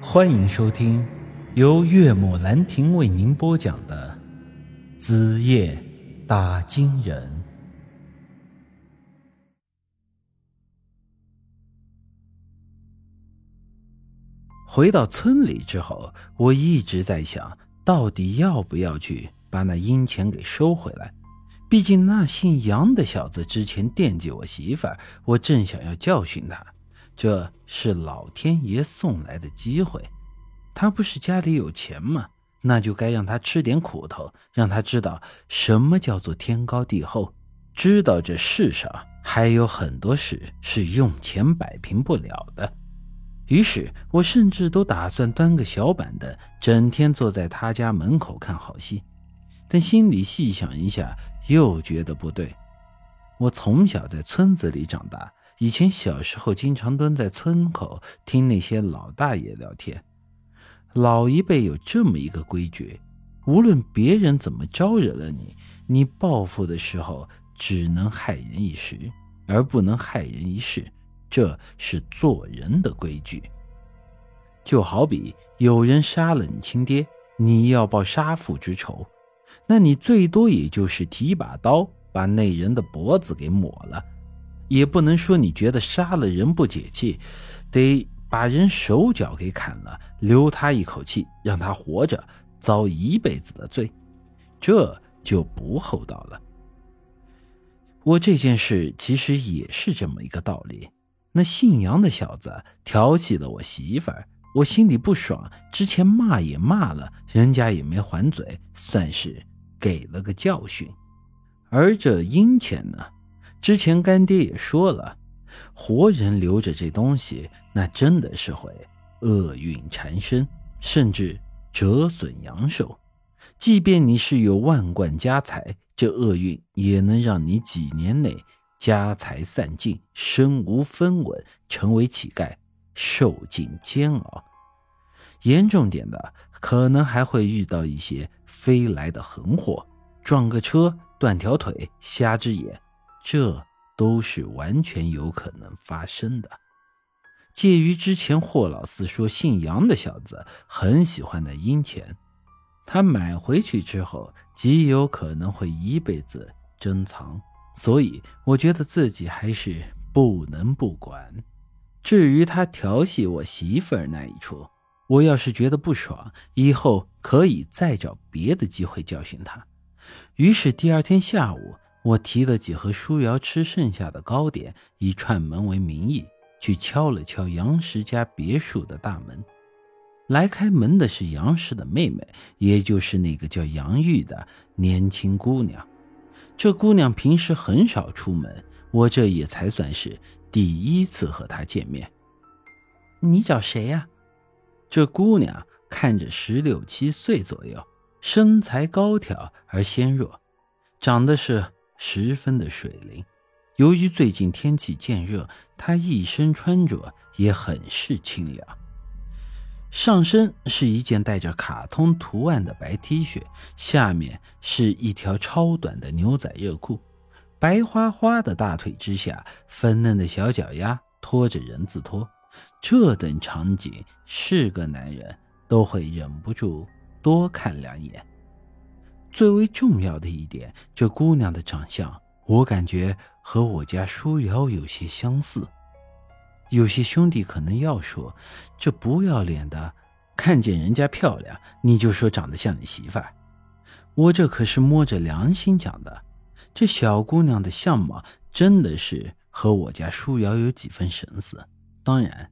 欢迎收听由岳母兰亭为您播讲的《子夜打金人》。回到村里之后，我一直在想，到底要不要去把那阴钱给收回来？毕竟那姓杨的小子之前惦记我媳妇儿，我正想要教训他。这是老天爷送来的机会，他不是家里有钱吗？那就该让他吃点苦头，让他知道什么叫做天高地厚，知道这世上还有很多事是用钱摆平不了的。于是我甚至都打算端个小板凳，整天坐在他家门口看好戏。但心里细想一下，又觉得不对。我从小在村子里长大。以前小时候，经常蹲在村口听那些老大爷聊天。老一辈有这么一个规矩：无论别人怎么招惹了你，你报复的时候只能害人一时，而不能害人一世。这是做人的规矩。就好比有人杀了你亲爹，你要报杀父之仇，那你最多也就是提把刀把那人的脖子给抹了。也不能说你觉得杀了人不解气，得把人手脚给砍了，留他一口气，让他活着遭一辈子的罪，这就不厚道了。我这件事其实也是这么一个道理。那姓杨的小子调戏了我媳妇儿，我心里不爽，之前骂也骂了，人家也没还嘴，算是给了个教训。而这阴钱呢？之前干爹也说了，活人留着这东西，那真的是会厄运缠身，甚至折损阳寿。即便你是有万贯家财，这厄运也能让你几年内家财散尽，身无分文，成为乞丐，受尽煎熬。严重点的，可能还会遇到一些飞来的横祸，撞个车，断条腿，瞎只眼。这都是完全有可能发生的。介于之前霍老四说姓杨的小子很喜欢那阴钱，他买回去之后极有可能会一辈子珍藏，所以我觉得自己还是不能不管。至于他调戏我媳妇儿那一出，我要是觉得不爽，以后可以再找别的机会教训他。于是第二天下午。我提了几盒舒瑶吃剩下的糕点，以串门为名义去敲了敲杨石家别墅的大门。来开门的是杨氏的妹妹，也就是那个叫杨玉的年轻姑娘。这姑娘平时很少出门，我这也才算是第一次和她见面。你找谁呀？这姑娘看着十六七岁左右，身材高挑而纤弱，长得是。十分的水灵，由于最近天气渐热，他一身穿着也很是清凉。上身是一件带着卡通图案的白 T 恤，下面是一条超短的牛仔热裤，白花花的大腿之下，粉嫩的小脚丫拖着人字拖。这等场景，是个男人都会忍不住多看两眼。最为重要的一点，这姑娘的长相，我感觉和我家舒瑶有些相似。有些兄弟可能要说，这不要脸的，看见人家漂亮，你就说长得像你媳妇儿。我这可是摸着良心讲的，这小姑娘的相貌真的是和我家舒瑶有几分神似。当然，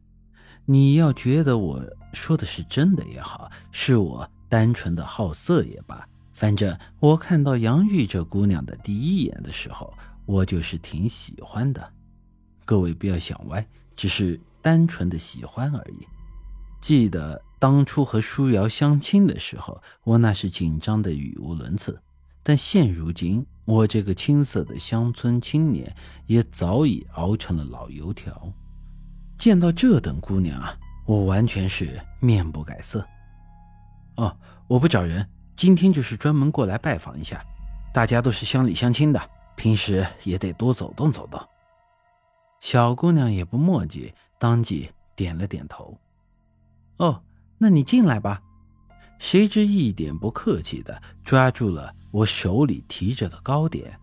你要觉得我说的是真的也好，是我单纯的好色也罢。反正我看到杨玉这姑娘的第一眼的时候，我就是挺喜欢的。各位不要想歪，只是单纯的喜欢而已。记得当初和舒瑶相亲的时候，我那是紧张的语无伦次。但现如今，我这个青涩的乡村青年也早已熬成了老油条。见到这等姑娘啊，我完全是面不改色。哦，我不找人。今天就是专门过来拜访一下，大家都是乡里乡亲的，平时也得多走动走动。小姑娘也不墨迹，当即点了点头。哦，那你进来吧。谁知一点不客气的抓住了我手里提着的糕点，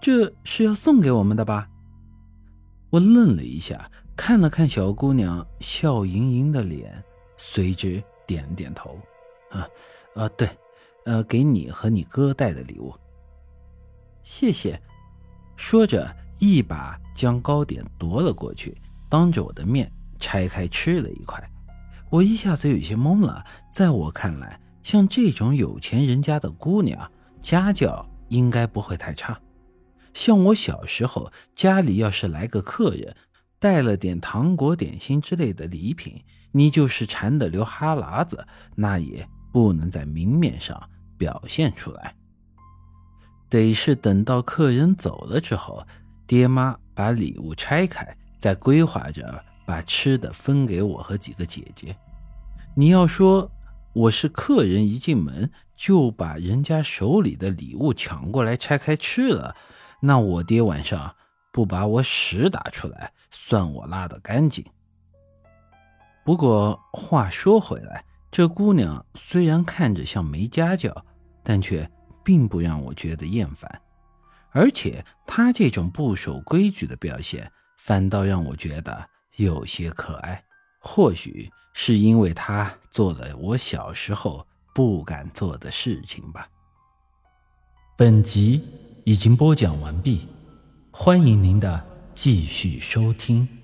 这是要送给我们的吧？我愣了一下，看了看小姑娘笑盈盈的脸，随之点点头。啊，啊，对，呃，给你和你哥带的礼物。谢谢。说着，一把将糕点夺了过去，当着我的面拆开吃了一块。我一下子有些懵了。在我看来，像这种有钱人家的姑娘，家教应该不会太差。像我小时候，家里要是来个客人，带了点糖果、点心之类的礼品，你就是馋得流哈喇子，那也不能在明面上表现出来。得是等到客人走了之后，爹妈把礼物拆开，再规划着把吃的分给我和几个姐姐。你要说我是客人，一进门就把人家手里的礼物抢过来拆开吃了，那我爹晚上不把我屎打出来，算我拉的干净。不过话说回来，这姑娘虽然看着像没家教，但却……并不让我觉得厌烦，而且他这种不守规矩的表现，反倒让我觉得有些可爱。或许是因为他做了我小时候不敢做的事情吧。本集已经播讲完毕，欢迎您的继续收听。